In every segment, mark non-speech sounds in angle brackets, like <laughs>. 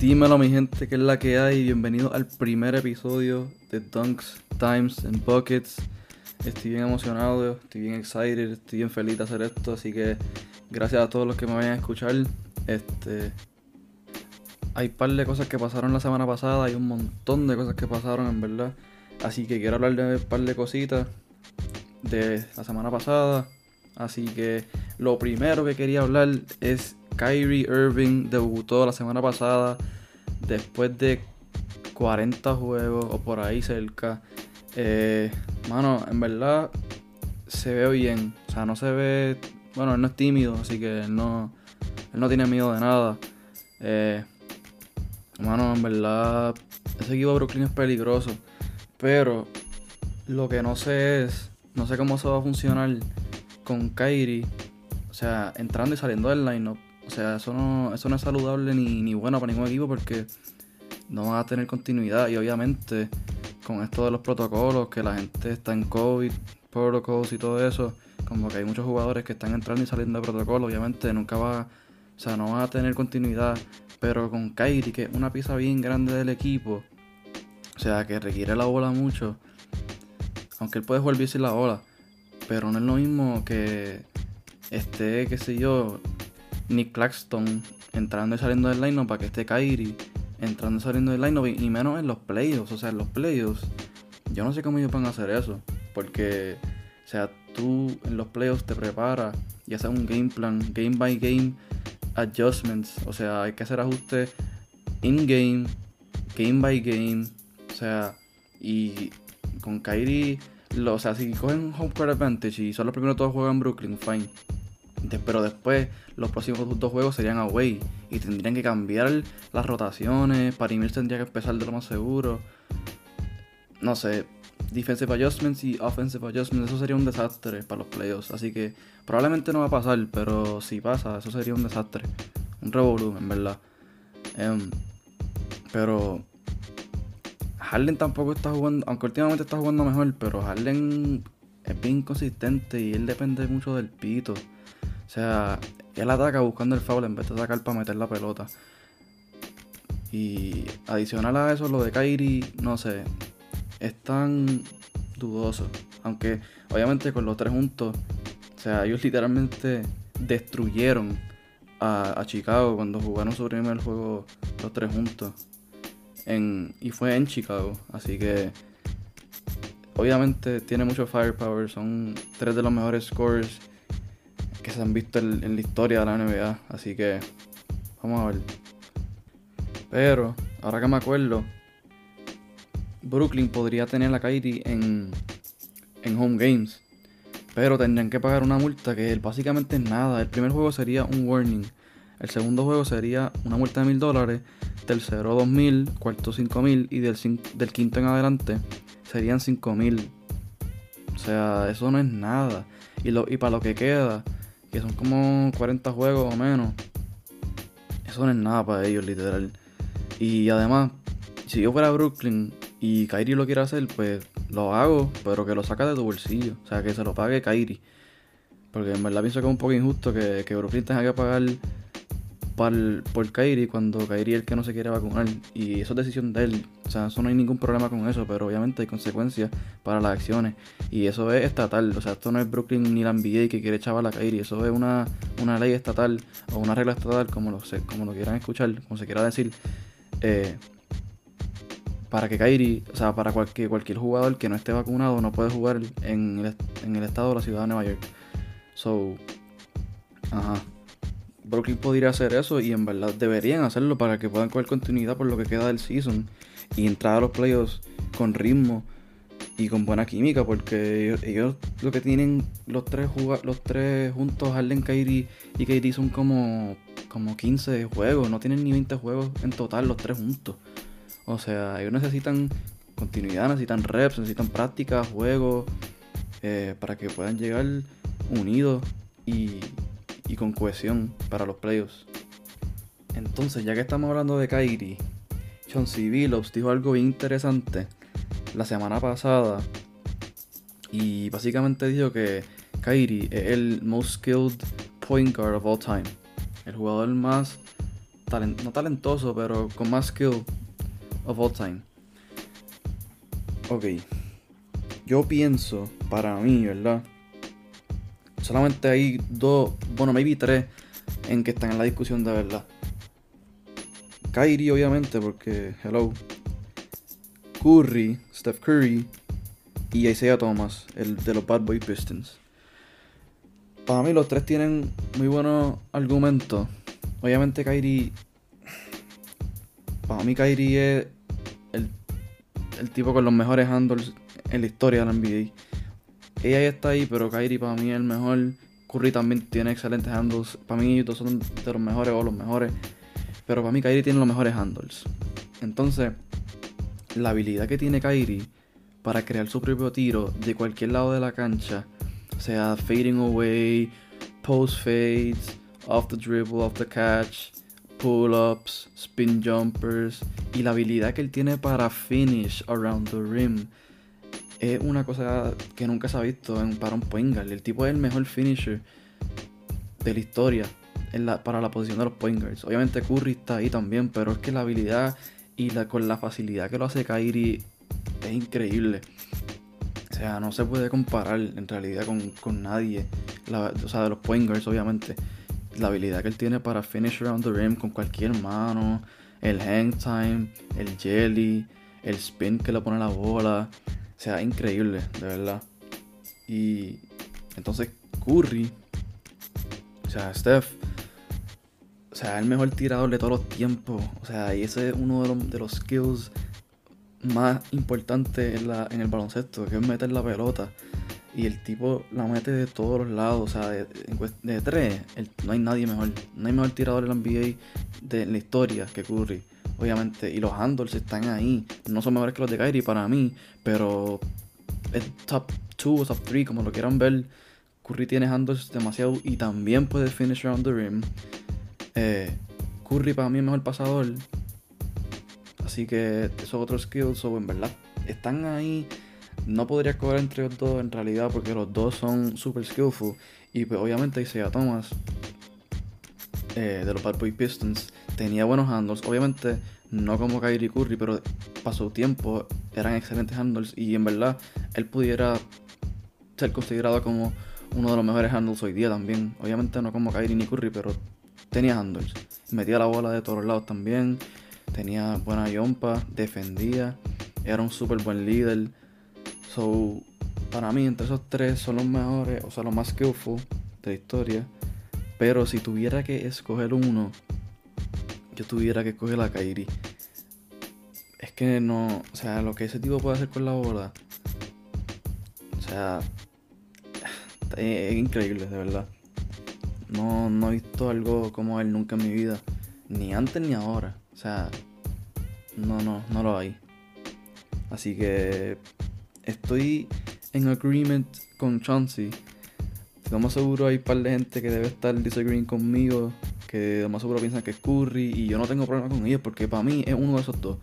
Dímelo mi gente, que es la que hay. Bienvenido al primer episodio de Dunks, Times and Buckets. Estoy bien emocionado, estoy bien excited, estoy bien feliz de hacer esto, así que gracias a todos los que me vayan a escuchar. Este hay un par de cosas que pasaron la semana pasada, hay un montón de cosas que pasaron en verdad. Así que quiero hablar de un par de cositas de la semana pasada. Así que lo primero que quería hablar es Kyrie Irving debutó la semana pasada después de 40 juegos o por ahí cerca. Eh, mano, en verdad se ve bien. O sea, no se ve. Bueno, él no es tímido, así que él no, él no tiene miedo de nada. Eh, mano, en verdad, ese equipo de Brooklyn es peligroso. Pero lo que no sé es. No sé cómo se va a funcionar con Kyrie. O sea, entrando y saliendo del line-up. O sea, eso no, eso no es saludable ni, ni bueno para ningún equipo porque no va a tener continuidad. Y obviamente, con esto de los protocolos, que la gente está en COVID, protocolos y todo eso, como que hay muchos jugadores que están entrando y saliendo de protocolo, obviamente nunca va, o sea, no va a tener continuidad. Pero con Kyrie, que es una pieza bien grande del equipo, o sea, que requiere la bola mucho, aunque él puede jugar bien sin la bola, pero no es lo mismo que esté, qué sé yo, Nick Claxton entrando y saliendo del line para que esté Kyrie entrando y saliendo del line y menos en los playoffs. O sea, en los playoffs, yo no sé cómo ellos van a hacer eso. Porque, o sea, tú en los playoffs te preparas y haces un game plan, game by game adjustments. O sea, hay que hacer ajustes in-game, game by game. O sea, y con Kyrie, o sea, si cogen home court advantage y son los primeros todos juegan Brooklyn, fine pero después los próximos dos juegos serían away y tendrían que cambiar las rotaciones. Parimir tendría que empezar de lo más seguro. No sé, defensive adjustments y offensive adjustments, eso sería un desastre para los playoffs. Así que probablemente no va a pasar, pero si pasa, eso sería un desastre. Un revolú, en verdad. Em, pero Harden tampoco está jugando, aunque últimamente está jugando mejor, pero Harden es bien consistente y él depende mucho del pito. O sea, él ataca buscando el foul en vez de atacar para meter la pelota. Y adicional a eso, lo de Kairi, no sé, es tan dudoso. Aunque obviamente con los tres juntos, o sea, ellos literalmente destruyeron a, Chicago cuando jugaron su primer juego los tres juntos. En, y fue en Chicago, así que obviamente tiene mucho firepower, son tres de los mejores scores que se han visto en, la historia de la NBA. Así que vamos a ver. Pero, ahora que me acuerdo, Brooklyn podría tener la Kyrie en, en home games. Pero tendrían que pagar una multa que básicamente es nada. El primer juego sería un warning. El segundo juego sería una multa de mil dólares. Tercero dos mil. Cuarto cinco mil. Y del, del quinto en adelante serían cinco mil. O sea, eso no es nada. Y, lo, y para lo que queda, que son como 40 juegos o menos. Eso no es nada para ellos, literal. Y además, si yo fuera a Brooklyn y Kyrie lo quiere hacer, pues lo hago, pero que lo saca de tu bolsillo. O sea, que se lo pague Kyrie. Porque en verdad pienso que es un poco injusto que, que Brooklyn tenga que pagar por Kairi cuando Kairi es el que no se quiere vacunar. Y eso es decisión de él. O sea, eso no hay ningún problema con eso, pero obviamente hay consecuencias para las acciones. Y eso es estatal. O sea, esto no es Brooklyn ni la NBA que quiere echar a Kairi. Eso es una, una ley estatal o una regla estatal, como lo, como lo quieran escuchar, como se quiera decir. Eh, para que Kairi, o sea, para cualquier, jugador que no esté vacunado no puede jugar en el, en el estado de la ciudad de Nueva York. So, ajá. Brooklyn podría hacer eso y en verdad deberían hacerlo para que puedan coger continuidad por lo que queda del season y entrar a los playoffs con ritmo y con buena química porque ellos, lo que tienen los tres los tres juntos Harden, Kyrie y Kyrie son como como 15 juegos, no tienen ni 20 juegos en total los tres juntos. O sea, ellos necesitan continuidad, necesitan reps, necesitan práctica, juegos eh, para que puedan llegar unidos y y con cohesión para los playoffs. Entonces, ya que estamos hablando de Kyrie, Chauncey Billups dijo algo bien interesante la semana pasada y básicamente dijo que Kyrie es el most skilled point guard of all time, el jugador más no talentoso, pero con más skill of all time. Ok. Yo pienso, para mí, ¿verdad? Solamente hay dos, bueno, maybe tres en que están en la discusión de verdad. Kyrie, obviamente, porque, hello. Curry, Steph Curry y Isaiah Thomas, el de los Bad Boy Pistons. Para mí los tres tienen muy buenos argumentos. Obviamente Kyrie... Para mí Kyrie es el, el tipo con los mejores handles en la historia de la NBA. Ella está ahí, pero Kyrie para mí es el mejor. Curry también tiene excelentes handles. Para mí dos son de los mejores o los mejores. Pero para mí Kyrie tiene los mejores handles. Entonces, la habilidad que tiene Kyrie para crear su propio tiro de cualquier lado de la cancha sea, fading away, post fades, off the dribble, off the catch, pull-ups, spin jumpers y la habilidad que él tiene para finish around the rim. Es una cosa que nunca se ha visto en, para un point guard. El tipo es el mejor finisher de la historia para la posición de los point guards. Obviamente Curry está ahí también, pero es que la habilidad y la, con la facilidad que lo hace Kyrie es increíble. O sea, no se puede comparar en realidad con, nadie. o sea, de los pointers, obviamente. La habilidad que él tiene para finish around the rim con cualquier mano. El hang time, el jelly, el spin que le pone la bola. O sea, increíble, de verdad. Y entonces Curry, o sea, Steph, o sea, el mejor tirador de todos los tiempos. O sea, y ese es uno de los, de los skills más importante en, la, en el baloncesto, que es meter la pelota. Y el tipo la mete de todos los lados, o sea, de, de, tres, no hay nadie mejor. No hay mejor tirador en la NBA de la historia que Curry, obviamente. Y los handles están ahí. No son mejores que los de Kyrie para mí, pero es top 2 o top 3, como lo quieran ver. Curry tiene handles demasiado y también puede finish around the rim. Eh, Curry para mí es mejor pasador Así que esos otros skills, o en verdad, están ahí. No podría escoger entre los dos en realidad porque los dos son super skillful. Y pues obviamente Isaiah Thomas eh, de los Bad Boy Pistons tenía buenos handles. Obviamente no como Kyrie Curry, pero pasó tiempo eran excelentes handles. Y en verdad él pudiera ser considerado como uno de los mejores handles hoy día también. Obviamente no como Kyrie ni Curry, pero tenía handles. Metía la bola de todos lados también tenía buena yompa, defendía, era un súper buen líder. So, para mí, entre esos tres son los mejores, o sea, los más skillful de la historia. Pero si tuviera que escoger uno, yo tuviera que escoger a Kairi. Es que no, o sea, lo que ese tipo puede hacer con la bola, o sea, <sighs> es, increíble, de verdad. No, no he visto algo como él nunca en mi vida, ni antes ni ahora. O sea, no, no, no lo hay. Así que estoy en agreement con Chauncey. Lo más seguro hay un par de gente que debe estar disagreeing conmigo, que lo más seguro piensan que es Curry y yo no tengo problema con ellos porque para mí es uno de esos dos.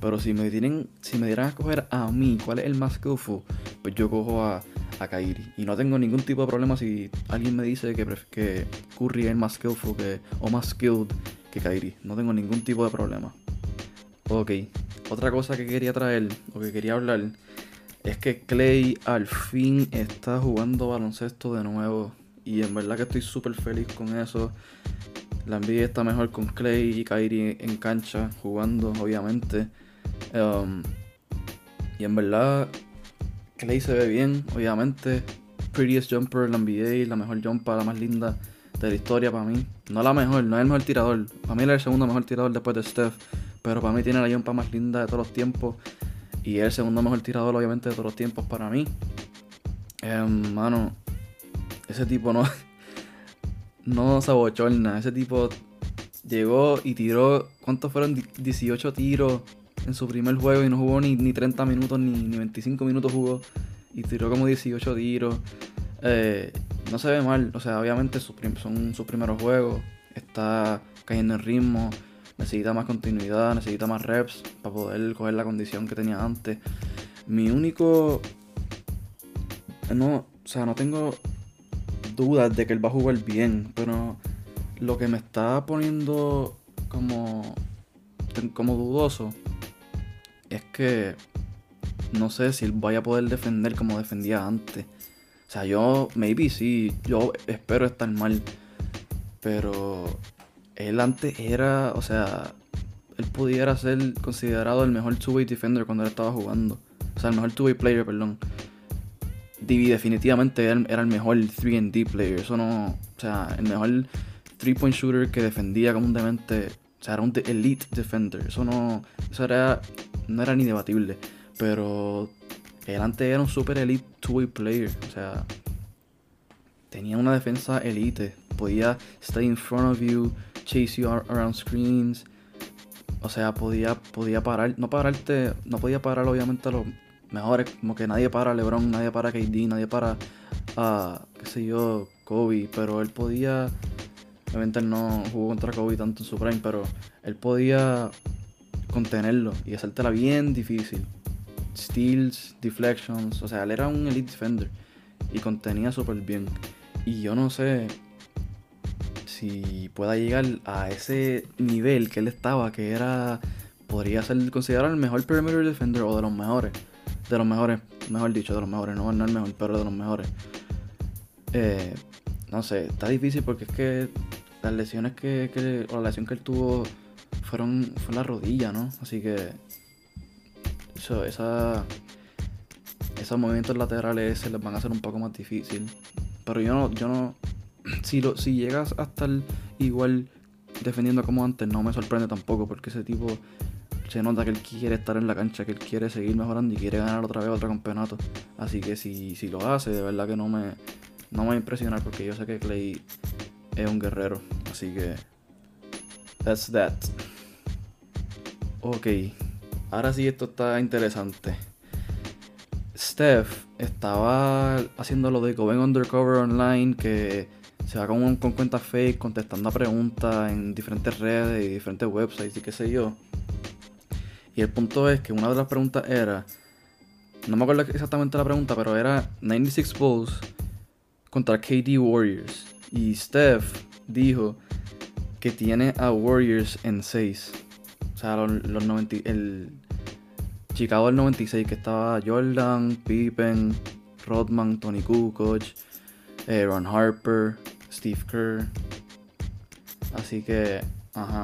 Pero si me tienen, si me dieran a escoger a mí cuál es el más skillful, pues yo cojo a, a Kairi. Y no tengo ningún tipo de problema si alguien me dice que, que Curry es más skillful que, o más skilled que Kairi. No tengo ningún tipo de problema. Ok, otra cosa que quería traer o que quería hablar es que Clay al fin está jugando baloncesto de nuevo. Y en verdad que estoy súper feliz con eso. La NBA está mejor con Clay y Kyrie en cancha, jugando, obviamente. Um, y en verdad, Clay se ve bien, obviamente. Prettiest jumper en la NBA, la mejor jumper, la más linda de la historia para mí. No la mejor, no es el mejor tirador. Para mí es el segundo mejor tirador después de Steph. Pero para mí tiene la jumpa más linda de todos los tiempos. Y el segundo mejor tirador, obviamente, de todos los tiempos para mí. Em, mano, ese tipo no. <laughs> no se abochorna. Ese tipo llegó y tiró. ¿Cuántos fueron? 18 tiros en su primer juego y no jugó ni, ni 30 minutos ni, ni 25 minutos jugó. Y tiró como 18 tiros. Eh, no se ve mal, o sea, obviamente son sus primeros juegos, está cayendo en ritmo, necesita más continuidad, necesita más reps para poder coger la condición que tenía antes. Mi único. No, o sea, no tengo dudas de que él va a jugar bien, pero lo que me está poniendo como, como dudoso es que no sé si él vaya a poder defender como defendía antes. O sea, yo, maybe sí, yo espero estar mal. Pero él antes era, o sea, él pudiera ser considerado el mejor two-way defender cuando él estaba jugando. O sea, el mejor two-way player, perdón. Divi definitivamente era, el mejor 3D player. Eso no. O sea, el mejor 3-point shooter que defendía demente. O sea, era un elite defender. Eso no. Eso era. No era ni debatible. Pero. Él antes era un super elite two-way player. O sea. Tenía una defensa elite. Podía stay in front of you. Chase you around screens. O sea, podía, podía parar. No pararte. No podía parar obviamente a los mejores, como que nadie para LeBron, nadie para KD, nadie para, uh, qué sé yo, Kobe, pero él podía, obviamente él no jugó contra Kobe tanto en su prime, pero él podía contenerlo y hacértela bien difícil. Steals, deflections, o sea, él era un elite defender y contenía súper bien. Y yo no sé si pueda llegar a ese nivel que él estaba, que era, podría ser considerado el mejor perimeter defender o de los mejores de los mejores, mejor dicho, de los mejores, no, no el mejor, pero de los mejores. Eh, no sé, está difícil porque es que las lesiones que, que o la lesión que él tuvo fueron fue la rodilla, ¿no? Así que eso, esa, esos movimientos laterales se les van a hacer un poco más difícil. Pero yo no, yo no, <clears throat> si lo, si llegas a estar igual defendiendo como antes, no me sorprende tampoco, porque ese tipo se nota que él quiere estar en la cancha, que él quiere seguir mejorando y quiere ganar otra vez otro campeonato. Así que si, si lo hace, de verdad que no me, no me va a impresionar porque yo sé que Clay es un guerrero. Así que. That's that. Ok. Ahora sí, esto está interesante. Steph estaba haciendo lo de Going Undercover Online, que se va con, con cuentas fake, contestando a preguntas en diferentes redes y diferentes websites y qué sé yo. Y el punto es que una de las preguntas era, no me acuerdo exactamente la pregunta, pero era 96 Bulls contra KD Warriors. Y Steph dijo que tiene a Warriors en 6. O sea, los, 90, el Chicago del 96, que estaba Jordan, Pippen, Rodman, Tony Kukoc, eh, Ron Harper, Steve Kerr. Así que, ajá.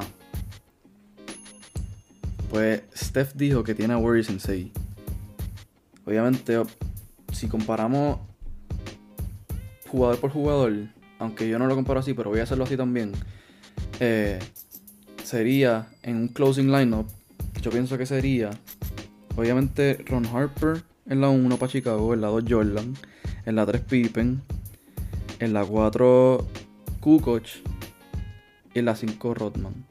Pues Steph dijo que tiene a Warriors en 6. Obviamente, si comparamos jugador por jugador, aunque yo no lo comparo así, pero voy a hacerlo así también, eh, sería en un closing lineup, yo pienso que sería, obviamente, Ron Harper en la 1 para Chicago, en la 2 Jordan, en la 3 Pippen, en la 4 Kukoc y en la 5 Rodman.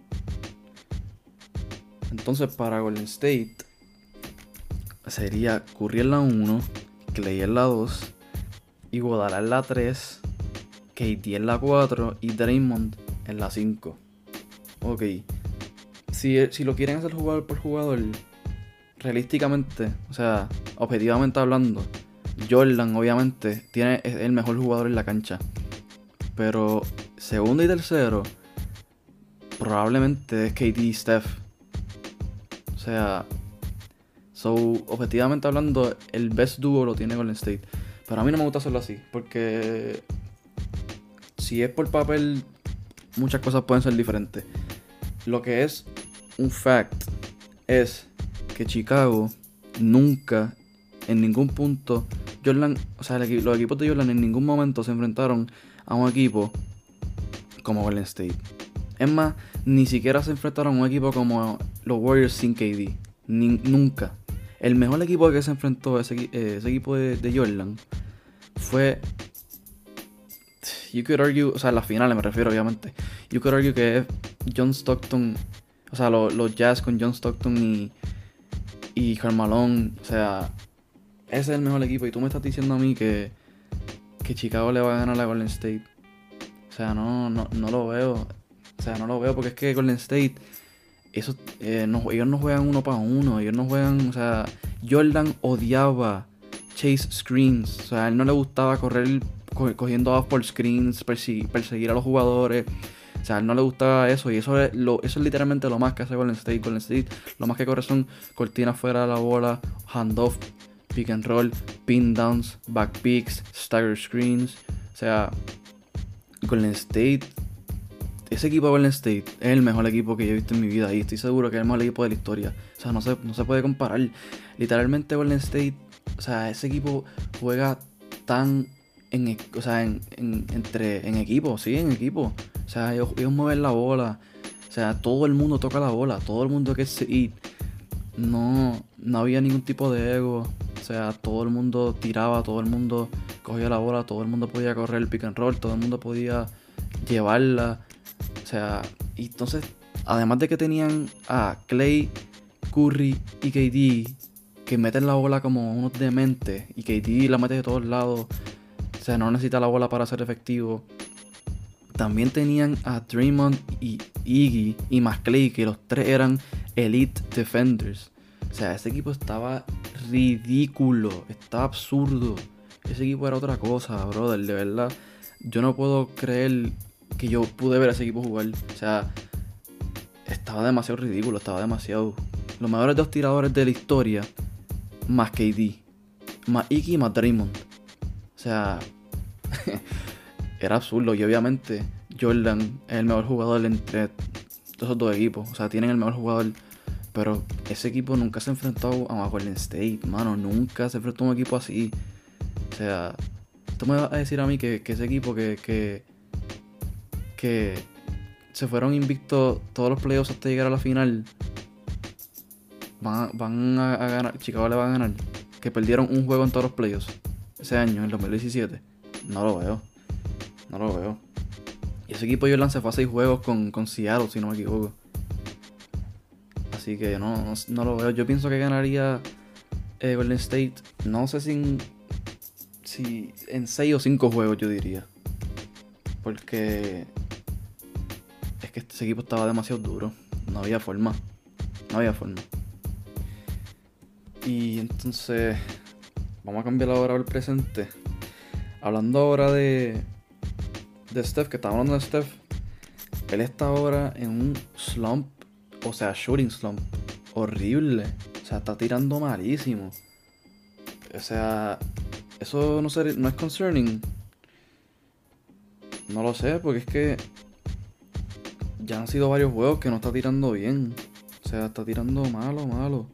Entonces para Golden State sería Curry en la 1, Clay en la 2, Iguodala en la 3, KD en la 4 y Draymond en la 5. Ok. Si, si lo quieren hacer jugador por jugador, realísticamente, o sea, objetivamente hablando, Jordan obviamente tiene, el mejor jugador en la cancha. Pero segundo y tercero, probablemente es KD y Steph. O sea, so, objetivamente hablando, el best duo lo tiene Golden State. Pero a mí no me gusta hacerlo así, porque si es por papel, muchas cosas pueden ser diferentes. Lo que es un fact es que Chicago nunca, en ningún punto, Jordan, o sea, los equipos de Jordan en ningún momento se enfrentaron a un equipo como Golden State. Es más, ni siquiera se enfrentaron a un equipo como los Warriors sin KD. nunca. El mejor equipo que se enfrentó ese, eh, equipo de, Jordan fue. You could argue, o sea, las finales me refiero, obviamente. You could argue que es John Stockton, o sea, los Jazz con John Stockton y, y Carmalone, o sea, ese es el mejor equipo. Y tú me estás diciendo a mí que, que Chicago le va a ganar a Golden State. O sea, no, no, no lo veo. O sea, no lo veo porque es que Golden State, eso, eh, ellos no juegan uno para uno, ellos no juegan, o sea, Jordan odiaba chase screens, o sea, a él no le gustaba correr cogiendo off por screens, perseguir, a los jugadores. O sea, él no le gustaba eso y eso es, lo, eso es literalmente lo más que hace Golden State. Golden State lo más que corre son cortinas fuera de la bola, handoff, pick and roll, pin downs, back picks, stagger screens. O sea, Golden State, ese equipo de Golden State es el mejor equipo que yo he visto en mi vida y estoy seguro que es el mejor equipo de la historia. O sea, no se, no se puede comparar. Literalmente Golden State, o sea, ese equipo juega tan en, e, o sea, en, entre, en equipo, sí, en equipo. O sea, ellos, mueven la bola. O sea, todo el mundo toca la bola. Todo el mundo que es y no, no había ningún tipo de ego. O sea, todo el mundo tiraba, todo el mundo cogía la bola, todo el mundo podía correr el pick and roll, todo el mundo podía llevarla. O sea, y entonces, además de que tenían a Clay, Curry y KD que meten la bola como unos dementes y KD la mete de todos lados. O sea, no necesita la bola para ser efectivo. También tenían a Draymond y Iggy y más Clay, que los tres eran elite defenders. O sea, ese equipo estaba ridículo, estaba absurdo. Ese equipo era otra cosa, brother, de verdad. Yo no puedo creer que yo pude ver a ese equipo jugar. O sea, estaba demasiado ridículo, estaba demasiado. Los mejores dos tiradores de la historia, más KD, más Iggy y más Draymond. O sea, <laughs> era absurdo. Y obviamente Jordan es el mejor jugador entre esos dos equipos. O sea, tienen el mejor jugador. Pero ese equipo nunca se ha enfrentado a Golden State, mano. Nunca se enfrentó a un equipo así. O sea, tú me vas a decir a mí que, ese equipo que, que, que se fueron invictos todos los playoffs hasta llegar a la final. Van, van a, a, ganar, Chicago le va a ganar. Que perdieron un juego en todos los playoffs ese año, en el 2017. No lo veo. No lo veo. Y ese equipo yo lancé fue a 6 juegos con, con Seattle, si no me equivoco. Así que no, no, lo veo. Yo pienso que ganaría eh, Golden State. No sé si, si en 6 o 5 juegos, yo diría. Porque es que ese equipo estaba demasiado duro. No había forma. No había forma. Y entonces, vamos a cambiar ahora al presente. Hablando ahora de, de Steph, que estaba hablando de Steph, él está ahora en un slump, o sea, shooting slump, horrible. O sea, está tirando malísimo. O sea, eso no, no es concerning. No lo sé, porque es que ya han sido varios juegos que no está tirando bien. O sea, está tirando malo, malo.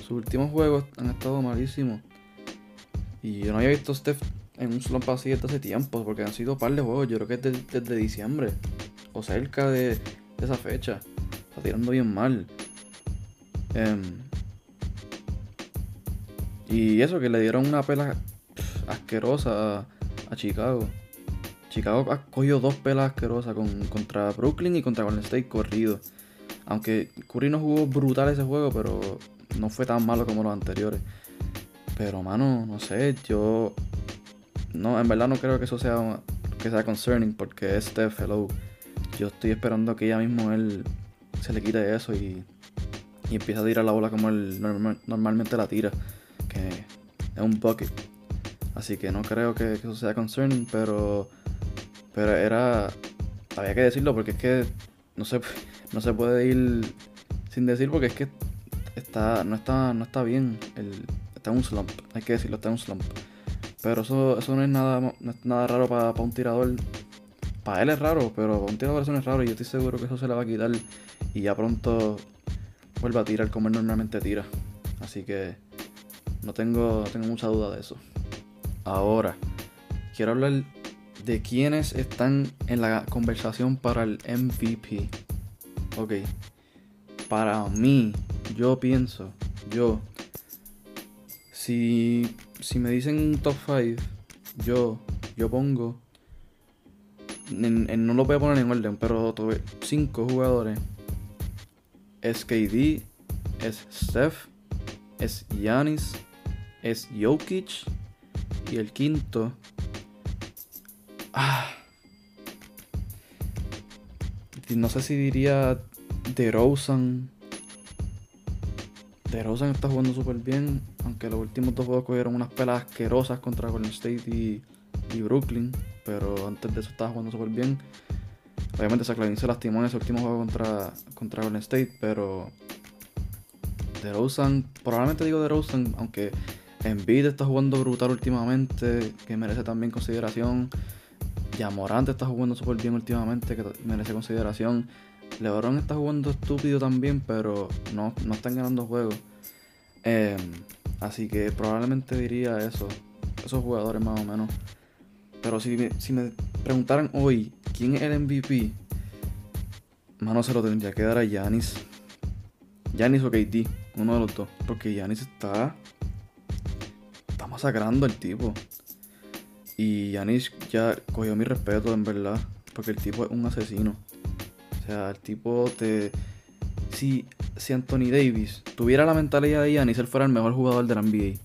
Sus últimos juegos han estado malísimos. Y yo no había visto a Steph en un slump así desde hace tiempo, porque han sido un par de juegos, yo creo que es desde, diciembre, o cerca de, esa fecha. Está tirando bien mal. Em, y eso, que le dieron una pela asquerosa a, Chicago. Chicago ha cogido dos pelas asquerosas con, contra Brooklyn y contra Golden State corrido. Aunque Curry no jugó brutal ese juego, pero no fue tan malo como los anteriores. Pero, mano, no sé, yo no, en verdad no creo que eso sea que sea concerning porque es Steph, hello. Yo estoy esperando que ya mismo él se le quite eso y, y empiece a tirar la bola como él normalmente la tira, que es un bucket. Así que no creo que, eso sea concerning, pero pero era había que decirlo porque es que no se <laughs> no se puede ir sin decir porque es que está no está no está bien, el, está en un slump, hay que decirlo, está en un slump. Pero eso, eso no es nada, nada raro para un tirador. Para él es raro, pero para un tirador eso no es raro. Y yo estoy seguro que eso se le va a quitar. Y ya pronto vuelve a tirar como él normalmente tira. Así que no tengo, tengo mucha duda de eso. Ahora, quiero hablar de quiénes están en la conversación para el MVP. Ok. Para mí, yo pienso, yo, si si me dicen top 5, yo, yo pongo. no lo voy a poner en orden, pero tuve 5 jugadores. Es KD, es Steph, es Yanis, es Jokic. Y el quinto. Ah, no sé si diría DeRozan. DeRozan está jugando súper bien aunque los últimos dos juegos cogieron unas pelas asquerosas contra Golden State y, Brooklyn, pero antes de eso estaba jugando súper bien. Obviamente Zach Lavin se lastimó en ese último juego contra, contra Golden State, pero DeRozan, probablemente digo DeRozan, aunque Embiid está jugando brutal últimamente, que merece también consideración. Yamorante está jugando súper bien últimamente, que merece consideración. LeBron está jugando estúpido también, pero no, no están ganando juegos. Em, así que probablemente diría eso. Esos jugadores más o menos. Pero si me, si me preguntaran hoy quién es el MVP, mano se lo tendría que dar a Yanis. Yanis o KD, uno de los dos. Porque Yanis está. Está masacrando al tipo. Y Yanis ya cogió mi respeto, en verdad. Porque el tipo es un asesino. O sea, el tipo te. Si, si Anthony Davis tuviera la mentalidad de Yanis, él fuera el mejor jugador de la NBA.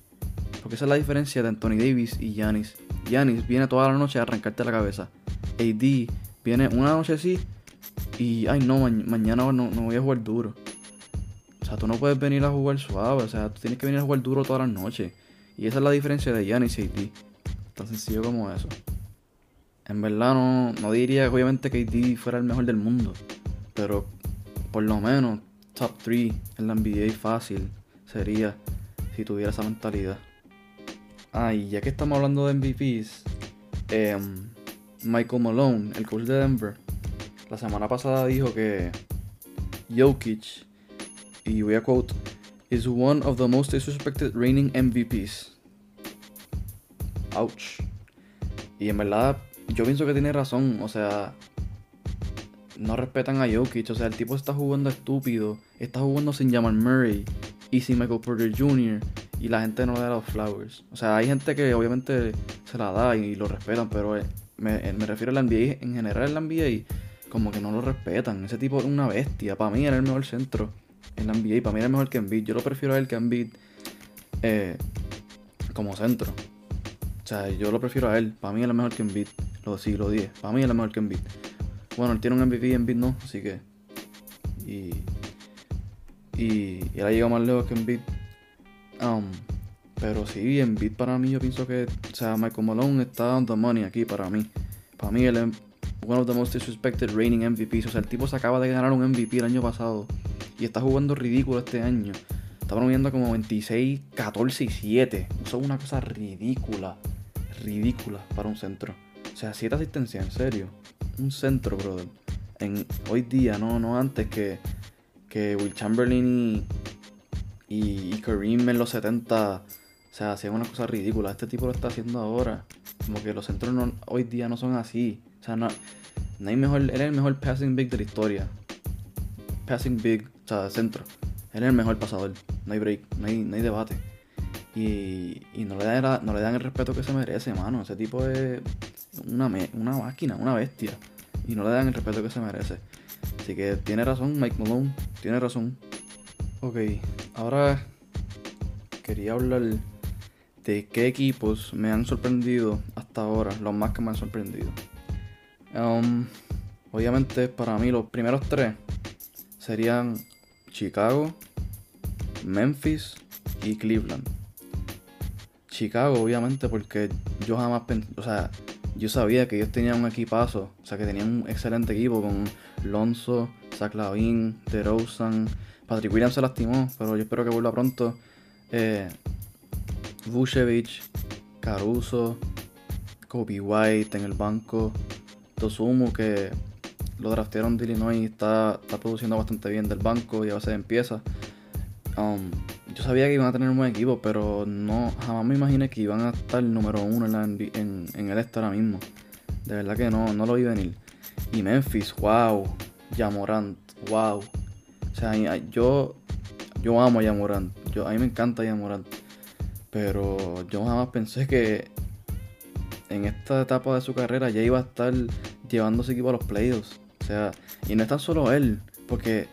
Porque esa es la diferencia de Anthony Davis y Yanis. Yanis viene toda la noche a arrancarte la cabeza. AD viene una noche así y, ay no, mañana no, no voy a jugar duro. O sea, tú no puedes venir a jugar suave, o sea, tú tienes que venir a jugar duro todas las noches. Y esa es la diferencia de Yanis y AD. Tan sencillo como eso. En verdad no, no diría obviamente que AD fuera el mejor del mundo. Pero por lo menos top 3 en la NBA fácil sería si tuviera esa mentalidad. Ah, y ya que estamos hablando de MVPs, em, Michael Malone, el coach de Denver, la semana pasada dijo que Jokic, y voy a quote, is one of the most disrespected reigning MVPs. Ouch. Y en verdad, yo pienso que tiene razón, o sea, no respetan a Jokic, o sea, el tipo está jugando estúpido, está jugando sin Jamal Murray y sin Michael Porter Jr y la gente no le da los flowers. O sea, hay gente que obviamente se la da y lo respetan, pero eh, me, me refiero a la NBA en general, en la NBA, como que no lo respetan. Ese tipo es una bestia. Para mí era el mejor centro en la NBA. Para mí era mejor que Embiid. Yo lo prefiero a él que Embiid eh, como centro. O sea, yo lo prefiero a él. Para mí es mejor que Embiid. Lo, sí, lo dije. Para mí es mejor que Embiid. Bueno, él tiene un MVP y Embiid no, así que... Y... Y, y él ha llegado más lejos que Embiid Um, pero sí, en beat para mí yo pienso que, o sea, Michael Malone está on the money aquí para mí. Para mí es one of the most disrespected reigning MVPs. O sea, el tipo se acaba de ganar un MVP el año pasado y está jugando ridículo este año. Está promoviendo como 26, 14 y 7. Eso es una cosa ridícula. Ridícula para un centro. O sea, 7 asistencias, en serio. Un centro, brother. En, hoy día, no, no antes que, que Will Chamberlain y, y, Kareem en los 70, o sea, hacía una cosa ridícula. Este tipo lo está haciendo ahora. Como que los centros hoy día no son así. O sea, no, no hay mejor, él es el mejor passing big de la historia. Passing big, o sea, centro. Él es el mejor pasador. No hay break, no hay, no hay debate. Y, y no, le dan, no le dan el respeto que se merece, mano. Ese tipo es una, una máquina, una bestia. Y no le dan el respeto que se merece. Así que tiene razón Mike Malone, tiene razón. Ok, ahora quería hablar de qué equipos me han sorprendido hasta ahora, los más que me han sorprendido. Um, obviamente para mí los primeros tres serían Chicago, Memphis y Cleveland. Chicago obviamente porque yo jamás pensé, o sea, yo sabía que ellos tenían un equipazo, o sea que tenían un excelente equipo con Lonzo, Zach Lavin, DeRozan, Patrick Williams se lastimó, pero yo espero que vuelva pronto. Eh, Vucevic, Caruso, Kobe White en el banco, Tosumu que lo draftearon de Illinois y está, produciendo bastante bien del banco y a veces empieza. Um, yo sabía que iban a tener un buen equipo, pero no jamás me imaginé que iban a estar número uno en, en, el este ahora mismo. De verdad que no, no lo vi venir. Y Memphis, wow. Yamorant, wow. O sea, yo, yo amo a Yamorant. Yo, a mí me encanta Yamorant. Pero yo jamás pensé que en esta etapa de su carrera ya iba a estar llevando ese equipo a los playoffs. O sea, y no es tan solo él, porque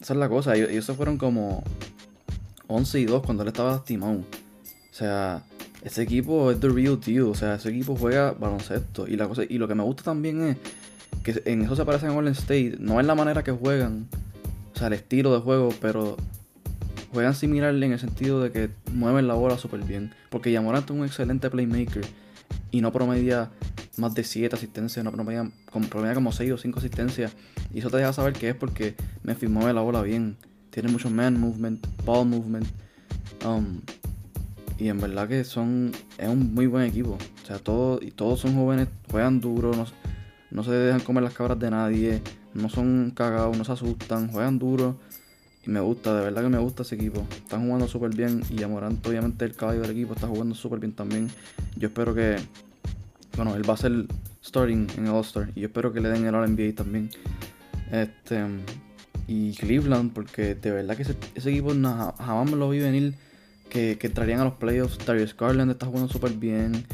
esa es la cosa. Ellos, se fueron como 11 y 2 cuando él estaba lastimado. O sea, ese equipo es the real deal. O sea, ese equipo juega baloncesto. Y, la cosa, y lo que me gusta también es que en eso se parecen a Golden State. No es la manera que juegan, o sea, el estilo de juego, pero juegan similar en el sentido de que mueven la bola súper bien. Porque Yamorant es un excelente playmaker y no promedia más de 7 asistencias, no promedia, como 6 o 5 asistencias. Y eso te deja saber que es porque Memphis mueve la bola bien. Tiene mucho man movement, ball movement. Um, y en verdad que son. Es un muy buen equipo. O sea, todos, y todos son jóvenes, juegan duro, no, no se dejan comer las cabras de nadie, no son cagados, no se asustan, juegan duro. Y me gusta, de verdad que me gusta ese equipo. Están jugando súper bien. Y Amorant, obviamente, el caballo del equipo, está jugando súper bien también. Yo espero que. Bueno, él va a ser starting en el All-Star. Y yo espero que le den el All-NBA también. Este. Y Cleveland, porque de verdad que ese, equipo jamás me lo vi venir. Que, que entrarían a los playoffs. Darius Garland está jugando súper bien.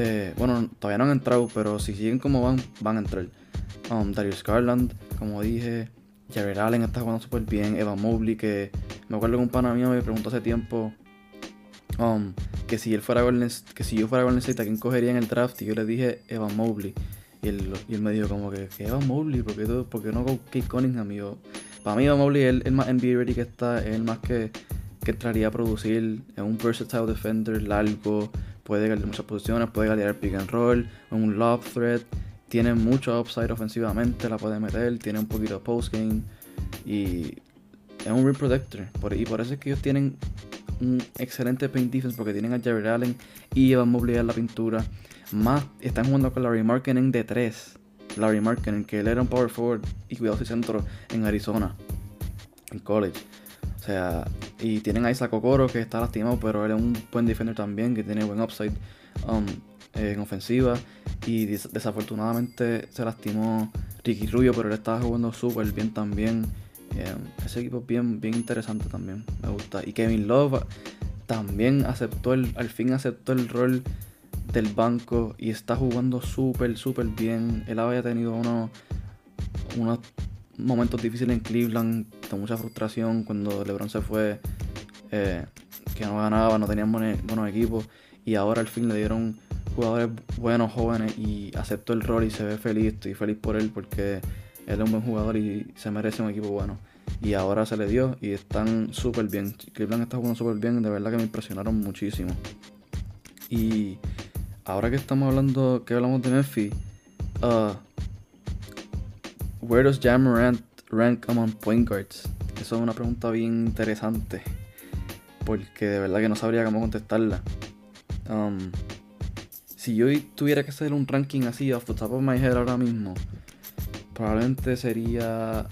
Eh, bueno, todavía no han entrado, pero si siguen como van, van a entrar. Um, Darius Garland, como dije. Jared Allen está jugando súper bien. Evan Mobley, que me acuerdo que un pana mío me preguntó hace tiempo um, que si él fuera Golden, que si yo fuera Golden State, ¿a quién cogería en el draft? Y yo le dije Evan Mobley. Y él, y él me dijo como que, Evan Mobley, ¿por qué, por no con Kate Cunningham? Y para mí Evan Mobley es el, más NBA que está, es el más que, que entraría a producir, es un versatile defender largo, puede ganar muchas posiciones, puede ganar pick and roll, un lob threat tiene mucho upside ofensivamente, la puede meter, tiene un poquito de postgame y es un rim protector. y por eso es que ellos tienen un excelente paint defense porque tienen a Jared Allen y Evan Mobley en la pintura. Más están jugando con Larry Marketing de 3. Larry Marketing, que él era un power forward y cuidado y centro en Arizona, en college. Sea, y tienen a Isaac Okoro que está lastimado, pero él es un buen defender también, que tiene buen upside um, en ofensiva. Y desafortunadamente se lastimó Ricky Rubio, pero él estaba jugando súper bien también. Eh, ese equipo es bien, bien interesante también, me gusta. Y Kevin Love también aceptó el, al fin aceptó el rol del banco y está jugando súper, súper bien. Él había tenido unos, unos momentos difíciles en Cleveland, mucha frustración cuando LeBron se fue, eh, que no ganaba, no tenían buenos equipos y ahora al fin le dieron jugadores buenos, jóvenes y aceptó el rol y se ve feliz. Estoy feliz por él porque él es un buen jugador y se merece un equipo bueno. Y ahora se le dio y están súper bien. Cleveland está jugando súper bien, de verdad que me impresionaron muchísimo. Y ahora que estamos hablando, que hablamos de Memphis, uh, where does Jam rank among point guards? Eso es una pregunta bien interesante. Porque de verdad que no sabría cómo contestarla. Um, si yo tuviera que hacer un ranking así off the top of my head ahora mismo, probablemente sería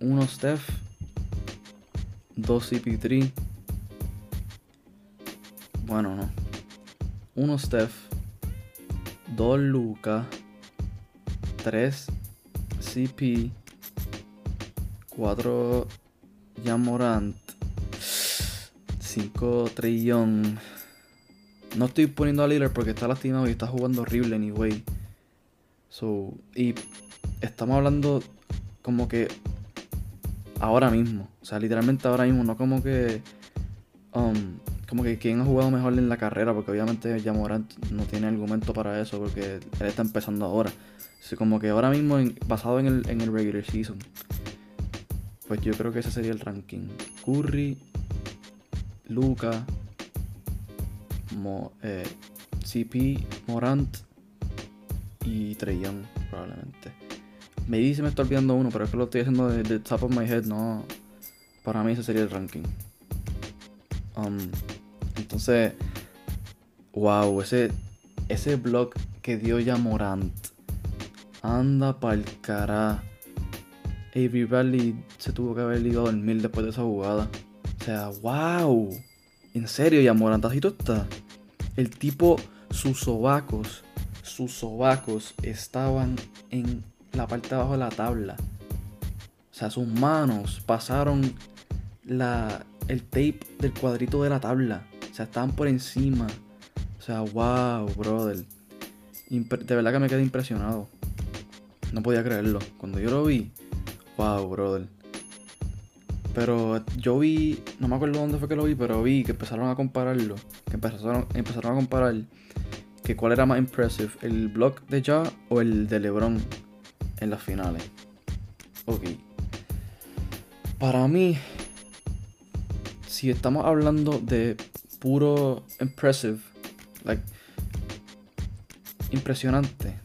uno Steph, dos CP3. Bueno, no. Uno Steph, dos Luca, tres CP, cuatro Jamorant, cinco Trillon no estoy poniendo a Lillard porque está lastimado y está jugando horrible anyway. So, y estamos hablando como que ahora mismo. O sea, literalmente ahora mismo, no como que. Um, como que quien ha jugado mejor en la carrera, porque obviamente Jamorant no tiene argumento para eso, porque él está empezando ahora. Como que ahora mismo, basado en el, en el regular season, pues yo creo que ese sería el ranking. Curry, Luca, eh, CP, Morant y Trey probablemente. Me dice me está olvidando uno, pero es que lo estoy haciendo de, top of my head, no. Para mí ese sería el ranking. Um, entonces, wow, ese, ese blog que dio ya Morant. Anda pa'l cara. Avery Bradley se tuvo que haber ligado el mil después de esa jugada. O sea, wow. En serio, así tú estás. El tipo, sus sobacos, sus sobacos estaban en la parte de abajo de la tabla. O sea, sus manos pasaron la, el tape del cuadrito de la tabla. O sea, estaban por encima. O sea, wow, brother. de verdad que me quedé impresionado. No podía creerlo. Cuando yo lo vi, wow, brother. Pero yo vi, no me acuerdo dónde fue que lo vi, pero vi que empezaron a compararlo. Que empezaron, empezaron a comparar que cuál era más impressive, el block de Ja o el de LeBron en las finales. Ok. Para mí, si estamos hablando de puro impressive, like impresionante,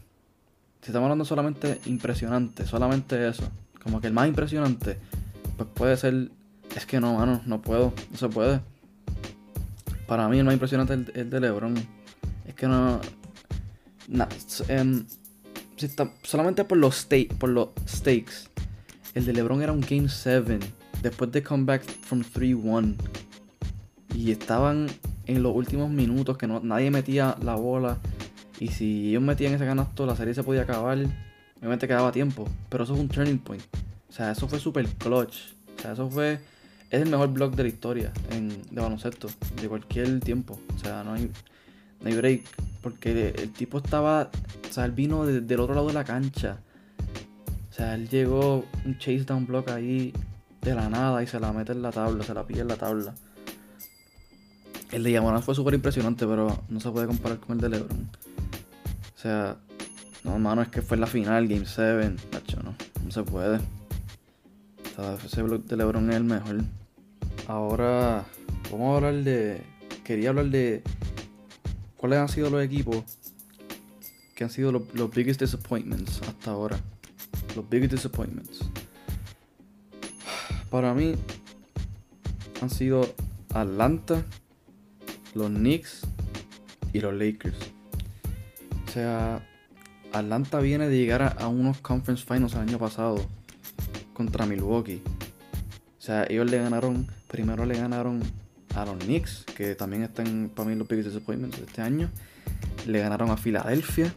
si estamos hablando solamente impresionante, solamente eso, como que el más impresionante, pues puede ser. Es que no, mano, no puedo, no se puede. Para mí el más impresionante es el, de LeBron. Es que no. Em, solamente por los, por los stakes. El de LeBron era un Game 7. Después de comeback from 3-1. Y estaban en los últimos minutos que no, nadie metía la bola. Y si ellos metían ese canasto, la serie se podía acabar. Obviamente quedaba tiempo. Pero eso es un turning point. O sea, eso fue super clutch. O sea, eso fue. Es el mejor block de la historia en, de baloncesto. De cualquier tiempo. O sea, no hay, no hay break. Porque el, tipo estaba. O sea, él vino del otro lado de la cancha. O sea, él llegó un chase down block ahí de la nada y se la mete en la tabla, se la pilla en la tabla. El de Yamoran fue súper impresionante, pero no se puede comparar con el de LeBron. O sea, no, hermano, es que fue la final, Game 7. Nacho, no, no se puede. Ese block de LeBron es el mejor. Ahora, vamos a hablar de. Quería hablar de. ¿Cuáles han sido los equipos que han sido los biggest disappointments hasta ahora? Los biggest disappointments. Para mí, han sido Atlanta, los Knicks y los Lakers. O sea, Atlanta viene de llegar a, unos conference finals el año pasado contra Milwaukee. O sea, ellos le ganaron, primero le ganaron a los Knicks, que también están para mí los biggest disappointments este año. Le ganaron a Filadelfia.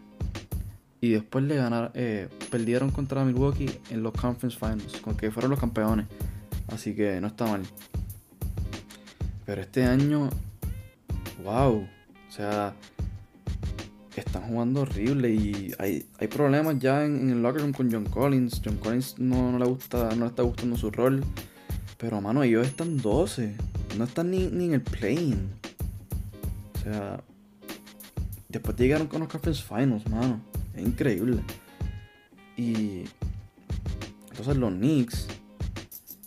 Y después le ganaron, eh, perdieron contra Milwaukee en los conference finals, con que fueron los campeones. Así que no está mal. Pero este año wow. O sea, están jugando horrible y hay, hay problemas ya en, el locker room con John Collins. John Collins no, le gusta, no le está gustando su rol. Pero mano, ellos están 12. No están ni, en el plane. O sea, después llegaron con los Conference Finals, mano. Es increíble. Y entonces los Knicks,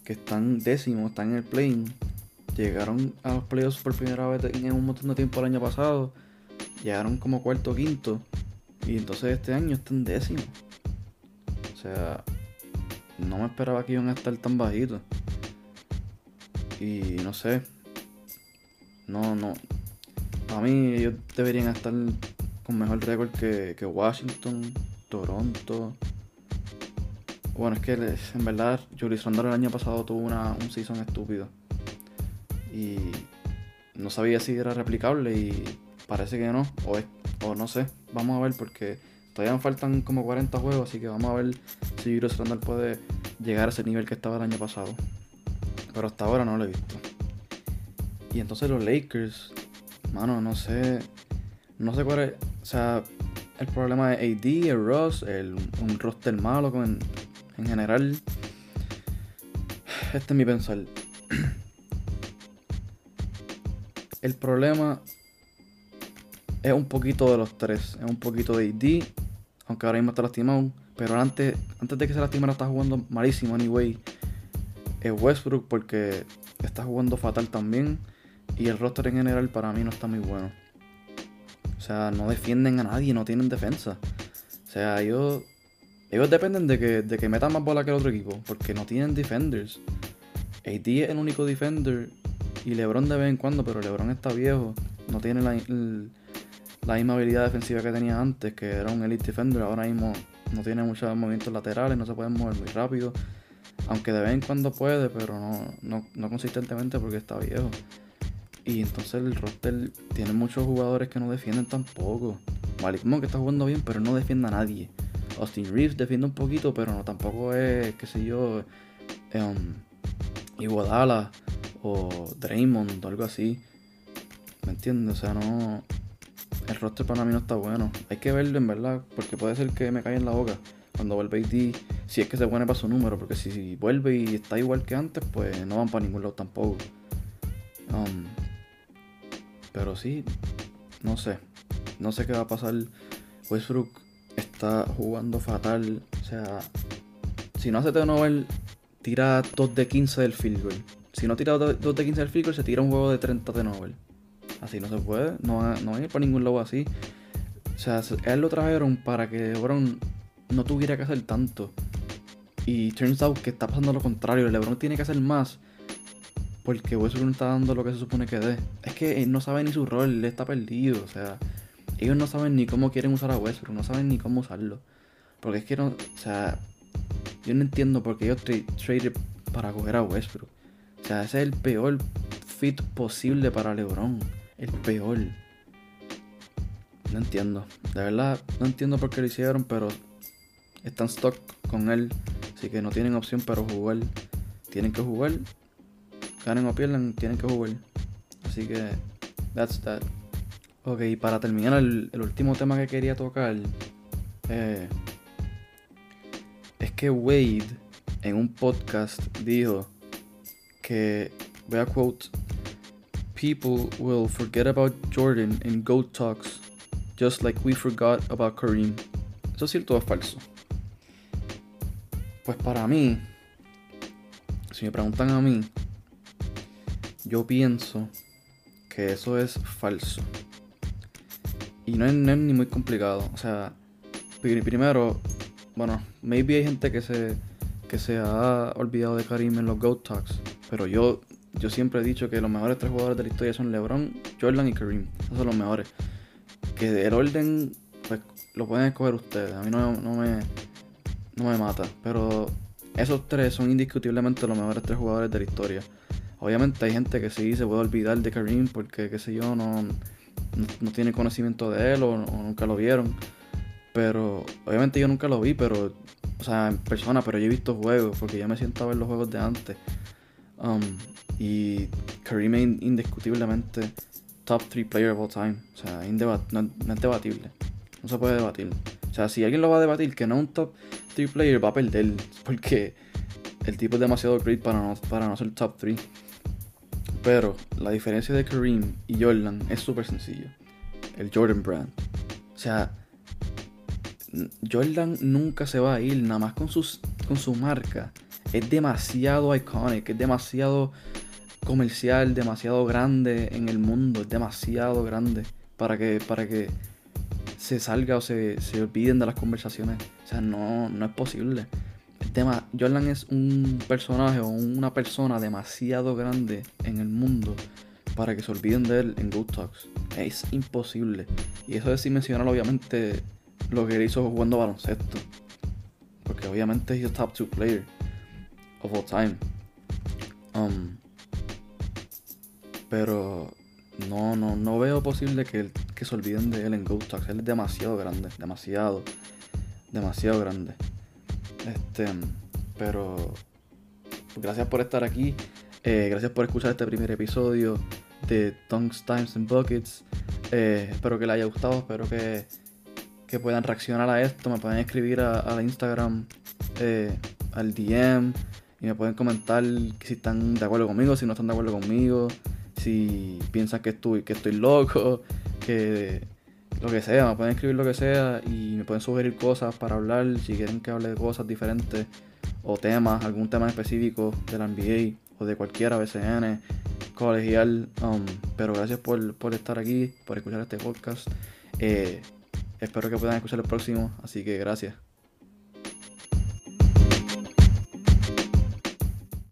que están décimos, están en el plane llegaron a los playoffs por primera vez en un montón de tiempo el año pasado. Llegaron como cuarto o quinto. Y entonces este año están décimo. O sea, no me esperaba que iban a estar tan bajitos. Y no sé. No, no. Para mí ellos deberían estar con mejor récord que, Washington, Toronto. Bueno, es que en verdad Julius Randle el año pasado tuvo una, un season estúpido y no sabía si era replicable y parece que no, o, o no sé, vamos a ver porque todavía faltan como 40 juegos, así que vamos a ver si Julius Randle puede llegar a ese nivel que estaba el año pasado. Pero hasta ahora no lo he visto. Y entonces los Lakers, mano, no sé, no sé cuál es, o sea, el problema de AD, el Ross, el, un roster malo en, en general. Este es mi pensar. <clears throat> El problema es un poquito de los tres. Es un poquito de AD, aunque ahora mismo está lastimado. Pero antes, antes de que se lastimara está jugando malísimo anyway. Es Westbrook porque está jugando fatal también. Y el roster en general para mí no está muy bueno. O sea, no defienden a nadie, no tienen defensa. O sea, ellos, ellos dependen de que, de que metan más bola que el otro equipo. Porque no tienen defenders. AD es el único defender y LeBron de vez en cuando, pero LeBron está viejo. No tiene la, la misma habilidad defensiva que tenía antes, que era un elite defender. Ahora mismo no tiene muchos movimientos laterales, no se puede mover muy rápido. Aunque de vez en cuando puede, pero no, no, consistentemente porque está viejo. Y entonces el roster tiene muchos jugadores que no defienden tampoco. Malik Monk está jugando bien, pero no defiende a nadie. Austin Reeves defiende un poquito, pero no tampoco es, qué sé yo, um, Iguodala o Draymond o algo así. ¿Me entiendes? O sea, no. El roster para mí no está bueno. Hay que verlo en verdad, porque puede ser que me caiga en la boca cuando vuelve AD, si es que se pone para su número, porque si vuelve y está igual que antes, pues no van para ningún lado tampoco. Um, pero sí, no sé. No sé qué va a pasar. Westbrook está jugando fatal. O sea, si no hace turnover, tira 2 de 15 del field goal. Si no tira 2 de 15 del field goal, se tira un juego de 30 de Nobel. Así no se puede, no, no hay para ningún lado así. O sea, él lo trajeron para que LeBron no tuviera que hacer tanto. Y turns out que está pasando lo contrario. LeBron tiene que hacer más. Porque Westbrook no está dando lo que se supone que dé. Es que él no sabe ni su rol, él está perdido. O sea, ellos no saben ni cómo quieren usar a Westbrook, no saben ni cómo usarlo. Porque es que no, o sea, yo no entiendo por qué ellos tra para coger a Westbrook. O sea, ese es el peor fit posible para LeBron. El peor. No entiendo. De verdad, no entiendo por qué lo hicieron, pero están stuck con él. Así que no tienen opción para jugar. Tienen que jugar. Ganen o pierdan, tienen que jugar. Así que, that's that. Ok, para terminar, el, último tema que quería tocar eh, es que Wade en un podcast dijo que, voy a quote, People will forget about Jordan in GOAT talks just like we forgot about Kareem. ¿Eso es cierto o es falso? Pues para mí, si me preguntan a mí, yo pienso que eso es falso. Y no es, ni muy complicado. O sea, primero, bueno, maybe hay gente que se, que se ha olvidado de Karim en los GOAT Talks. Pero yo, yo siempre he dicho que los mejores tres jugadores de la historia son LeBron, Jordan y Karim. Esos son los mejores. Que el orden, pues lo pueden escoger ustedes. A mí no, no, me, no me mata. Pero esos tres son indiscutiblemente los mejores tres jugadores de la historia. Obviamente hay gente que sí se puede olvidar de Karim porque, qué sé yo, no, no, tiene conocimiento de él o, nunca lo vieron. Pero obviamente yo nunca lo vi, pero, o sea, en persona, pero yo he visto juegos porque ya me siento a ver los juegos de antes. Um, y Karim es indiscutiblemente top 3 player of all time. O sea, no, es debatible. No se puede debatir. O sea, si alguien lo va a debatir que no es un top 3 player, va a perder. Porque el tipo es demasiado great para no, para no ser top 3. Pero la diferencia de Kareem y Jordan es súper sencillo. El Jordan Brand. O sea, Jordan nunca se va a ir, nada más con, sus, con su marca. Es demasiado iconic, es demasiado comercial, demasiado grande en el mundo, es demasiado grande para que, para que se salga o se, se olviden de las conversaciones. O sea, no, no es posible tema, Jordan es un personaje o una persona demasiado grande en el mundo para que se olviden de él en Good Talks. Es imposible. Y eso es sin mencionar obviamente lo que él hizo jugando baloncesto. Porque obviamente es el top 2 player of all time. Um, pero no, no, no veo posible que, que se olviden de él en Good Talks. Él es demasiado grande, demasiado, demasiado grande. Este, pero gracias por estar aquí. Eh, gracias por escuchar este primer episodio de Tongues, Times and Buckets. Eh, espero que les haya gustado. Espero que, que, puedan reaccionar a esto. Me pueden escribir a, la Instagram, eh, al DM. Y me pueden comentar si están de acuerdo conmigo, si no están de acuerdo conmigo. Si piensan que estoy, que estoy loco. Que lo que sea, me pueden escribir lo que sea y me pueden sugerir cosas para hablar, si quieren que hable de cosas diferentes o temas, algún tema específico de la NBA o de cualquiera, BCN, colegial. Um, pero gracias por, estar aquí, por escuchar este podcast. Eh, espero que puedan escuchar el próximo, así que gracias.